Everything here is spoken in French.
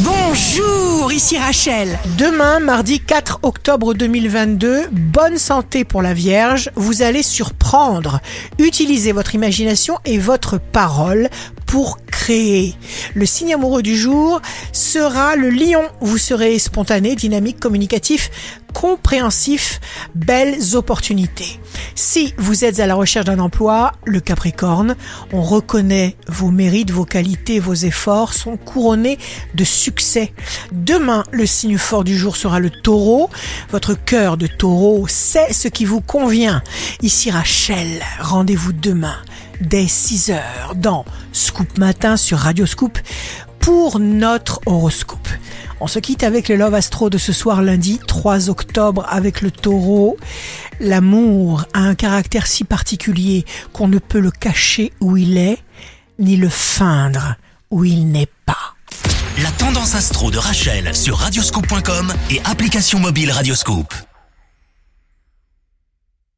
Bonjour, ici Rachel. Demain, mardi 4 octobre 2022, bonne santé pour la Vierge, vous allez surprendre. Utilisez votre imagination et votre parole pour créer. Le signe amoureux du jour sera le lion. Vous serez spontané, dynamique, communicatif, compréhensif, belles opportunités. Si vous êtes à la recherche d'un emploi, le Capricorne, on reconnaît vos mérites, vos qualités, vos efforts sont couronnés de succès. Demain, le signe fort du jour sera le taureau. Votre cœur de taureau sait ce qui vous convient. Ici Rachel, rendez-vous demain dès 6 heures dans Scoop Matin sur Radio Scoop pour notre horoscope. On se quitte avec le Love Astro de ce soir lundi 3 octobre avec le taureau. L'amour a un caractère si particulier qu'on ne peut le cacher où il est, ni le feindre où il n'est pas. La tendance astro de Rachel sur radioscope.com et application mobile Radioscope.